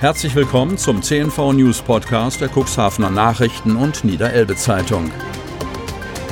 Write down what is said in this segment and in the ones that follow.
Herzlich willkommen zum CNV News Podcast der Cuxhavener Nachrichten und Niederelbe Zeitung.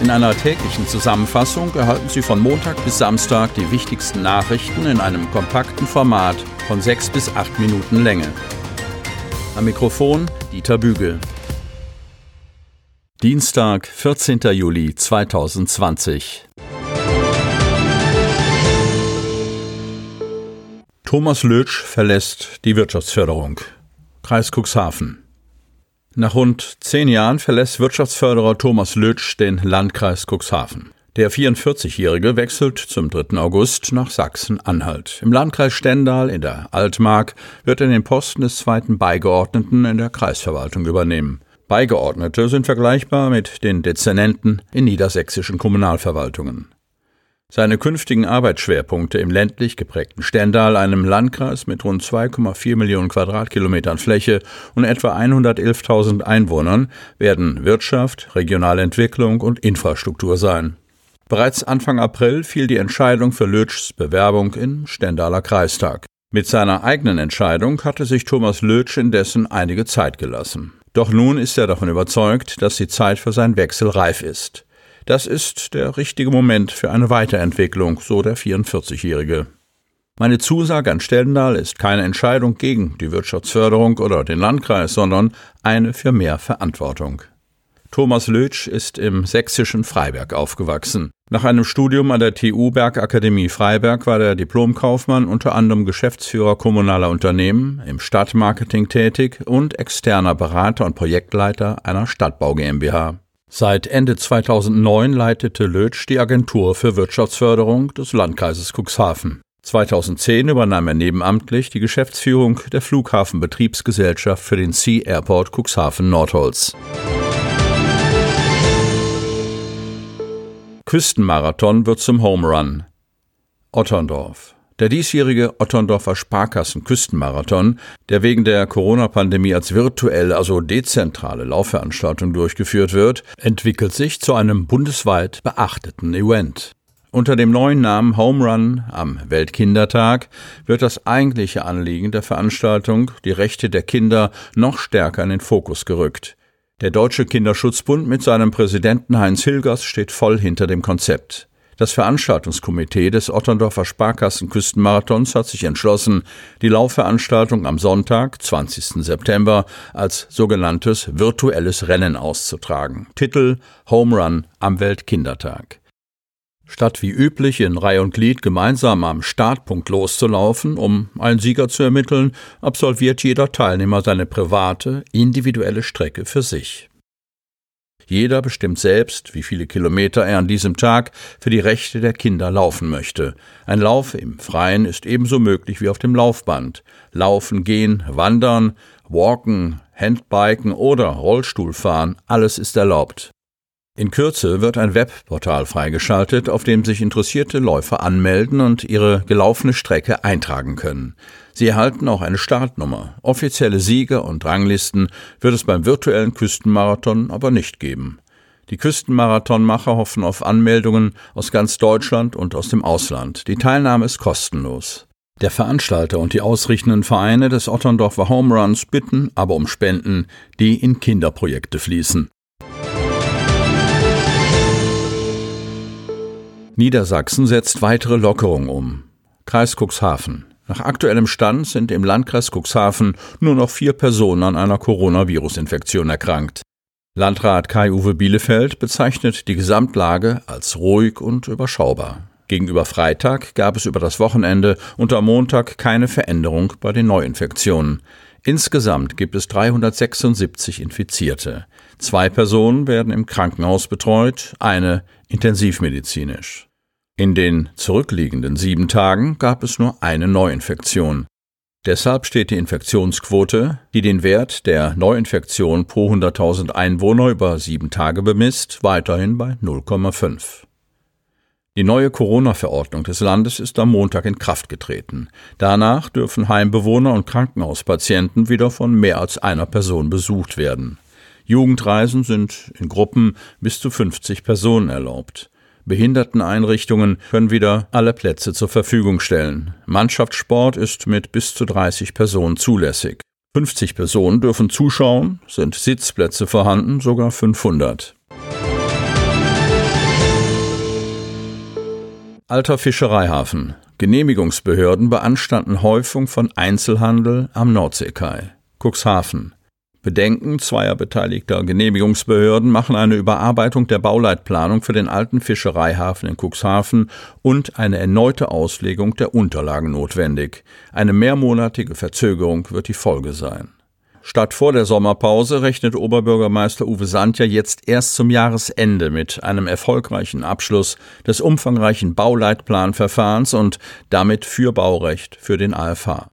In einer täglichen Zusammenfassung erhalten Sie von Montag bis Samstag die wichtigsten Nachrichten in einem kompakten Format von sechs bis acht Minuten Länge. Am Mikrofon Dieter Bügel. Dienstag, 14. Juli 2020. Thomas Lötsch verlässt die Wirtschaftsförderung. Kreis Cuxhaven. Nach rund zehn Jahren verlässt Wirtschaftsförderer Thomas Lötsch den Landkreis Cuxhaven. Der 44-Jährige wechselt zum 3. August nach Sachsen-Anhalt. Im Landkreis Stendal in der Altmark wird er den Posten des zweiten Beigeordneten in der Kreisverwaltung übernehmen. Beigeordnete sind vergleichbar mit den Dezernenten in niedersächsischen Kommunalverwaltungen. Seine künftigen Arbeitsschwerpunkte im ländlich geprägten Stendal, einem Landkreis mit rund 2,4 Millionen Quadratkilometern Fläche und etwa 111.000 Einwohnern, werden Wirtschaft, regionale Entwicklung und Infrastruktur sein. Bereits Anfang April fiel die Entscheidung für Lötschs Bewerbung im Stendaler Kreistag. Mit seiner eigenen Entscheidung hatte sich Thomas Lötsch indessen einige Zeit gelassen. Doch nun ist er davon überzeugt, dass die Zeit für seinen Wechsel reif ist. Das ist der richtige Moment für eine Weiterentwicklung, so der 44-Jährige. Meine Zusage an Stendal ist keine Entscheidung gegen die Wirtschaftsförderung oder den Landkreis, sondern eine für mehr Verantwortung. Thomas Lötsch ist im sächsischen Freiberg aufgewachsen. Nach einem Studium an der TU Bergakademie Freiberg war der Diplomkaufmann unter anderem Geschäftsführer kommunaler Unternehmen, im Stadtmarketing tätig und externer Berater und Projektleiter einer Stadtbau GmbH. Seit Ende 2009 leitete Lötsch die Agentur für Wirtschaftsförderung des Landkreises Cuxhaven. 2010 übernahm er nebenamtlich die Geschäftsführung der Flughafenbetriebsgesellschaft für den Sea Airport Cuxhaven Nordholz. Küstenmarathon wird zum Home Run. Otterndorf. Der diesjährige Otterndorfer Sparkassen-Küstenmarathon, der wegen der Corona-Pandemie als virtuelle, also dezentrale Laufveranstaltung durchgeführt wird, entwickelt sich zu einem bundesweit beachteten Event. Unter dem neuen Namen Home Run am Weltkindertag wird das eigentliche Anliegen der Veranstaltung, die Rechte der Kinder, noch stärker in den Fokus gerückt. Der Deutsche Kinderschutzbund mit seinem Präsidenten Heinz Hilgers steht voll hinter dem Konzept. Das Veranstaltungskomitee des Otterndorfer Sparkassen-Küstenmarathons hat sich entschlossen, die Laufveranstaltung am Sonntag, 20. September, als sogenanntes virtuelles Rennen auszutragen. Titel Home Run am Weltkindertag. Statt wie üblich in Reihe und Glied gemeinsam am Startpunkt loszulaufen, um einen Sieger zu ermitteln, absolviert jeder Teilnehmer seine private, individuelle Strecke für sich. Jeder bestimmt selbst, wie viele Kilometer er an diesem Tag für die Rechte der Kinder laufen möchte. Ein Lauf im Freien ist ebenso möglich wie auf dem Laufband. Laufen, gehen, wandern, walken, Handbiken oder Rollstuhlfahren, alles ist erlaubt. In Kürze wird ein Webportal freigeschaltet, auf dem sich interessierte Läufer anmelden und ihre gelaufene Strecke eintragen können. Sie erhalten auch eine Startnummer. Offizielle Sieger und Ranglisten wird es beim virtuellen Küstenmarathon aber nicht geben. Die Küstenmarathonmacher hoffen auf Anmeldungen aus ganz Deutschland und aus dem Ausland. Die Teilnahme ist kostenlos. Der Veranstalter und die ausrichtenden Vereine des Otterndorfer Home Runs bitten aber um Spenden, die in Kinderprojekte fließen. Niedersachsen setzt weitere Lockerungen um. Kreis Cuxhaven. Nach aktuellem Stand sind im Landkreis Cuxhaven nur noch vier Personen an einer Coronavirus-Infektion erkrankt. Landrat Kai-Uwe Bielefeld bezeichnet die Gesamtlage als ruhig und überschaubar. Gegenüber Freitag gab es über das Wochenende und am Montag keine Veränderung bei den Neuinfektionen. Insgesamt gibt es 376 Infizierte. Zwei Personen werden im Krankenhaus betreut, eine intensivmedizinisch. In den zurückliegenden sieben Tagen gab es nur eine Neuinfektion. Deshalb steht die Infektionsquote, die den Wert der Neuinfektion pro 100.000 Einwohner über sieben Tage bemisst, weiterhin bei 0,5. Die neue Corona-Verordnung des Landes ist am Montag in Kraft getreten. Danach dürfen Heimbewohner und Krankenhauspatienten wieder von mehr als einer Person besucht werden. Jugendreisen sind in Gruppen bis zu 50 Personen erlaubt. Behinderteneinrichtungen können wieder alle Plätze zur Verfügung stellen. Mannschaftssport ist mit bis zu 30 Personen zulässig. 50 Personen dürfen zuschauen, sind Sitzplätze vorhanden, sogar 500. Alter Fischereihafen. Genehmigungsbehörden beanstanden Häufung von Einzelhandel am Nordseekai. Cuxhaven. Bedenken zweier beteiligter Genehmigungsbehörden machen eine Überarbeitung der Bauleitplanung für den alten Fischereihafen in Cuxhaven und eine erneute Auslegung der Unterlagen notwendig. Eine mehrmonatige Verzögerung wird die Folge sein. Statt vor der Sommerpause rechnet Oberbürgermeister Uwe Sandja jetzt erst zum Jahresende mit einem erfolgreichen Abschluss des umfangreichen Bauleitplanverfahrens und damit für Baurecht für den AFH.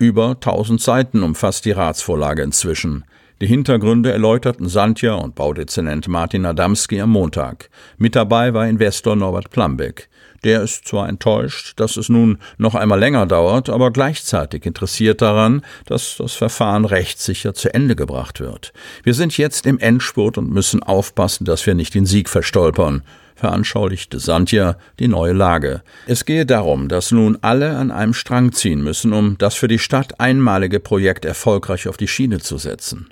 Über 1000 Seiten umfasst die Ratsvorlage inzwischen. Die Hintergründe erläuterten Santja und Baudezernent Martin Adamski am Montag. Mit dabei war Investor Norbert Plambeck. Der ist zwar enttäuscht, dass es nun noch einmal länger dauert, aber gleichzeitig interessiert daran, dass das Verfahren rechtssicher zu Ende gebracht wird. Wir sind jetzt im Endspurt und müssen aufpassen, dass wir nicht den Sieg verstolpern veranschaulichte Santja die neue Lage. Es gehe darum, dass nun alle an einem Strang ziehen müssen, um das für die Stadt einmalige Projekt erfolgreich auf die Schiene zu setzen.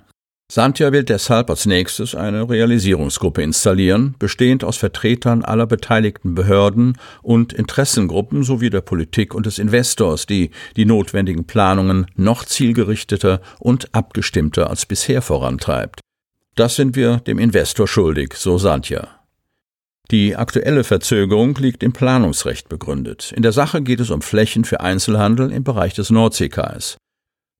Santja will deshalb als nächstes eine Realisierungsgruppe installieren, bestehend aus Vertretern aller beteiligten Behörden und Interessengruppen sowie der Politik und des Investors, die die notwendigen Planungen noch zielgerichteter und abgestimmter als bisher vorantreibt. Das sind wir dem Investor schuldig, so Santja. Die aktuelle Verzögerung liegt im Planungsrecht begründet. In der Sache geht es um Flächen für Einzelhandel im Bereich des Nordseekais.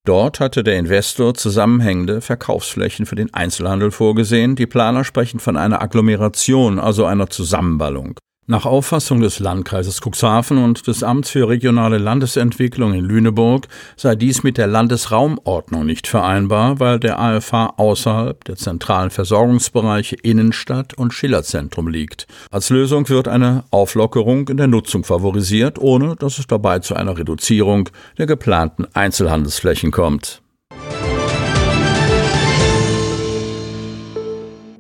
Dort hatte der Investor zusammenhängende Verkaufsflächen für den Einzelhandel vorgesehen. Die Planer sprechen von einer Agglomeration, also einer Zusammenballung. Nach Auffassung des Landkreises Cuxhaven und des Amts für regionale Landesentwicklung in Lüneburg sei dies mit der Landesraumordnung nicht vereinbar, weil der AFH außerhalb der zentralen Versorgungsbereiche Innenstadt und Schillerzentrum liegt. Als Lösung wird eine Auflockerung in der Nutzung favorisiert, ohne dass es dabei zu einer Reduzierung der geplanten Einzelhandelsflächen kommt.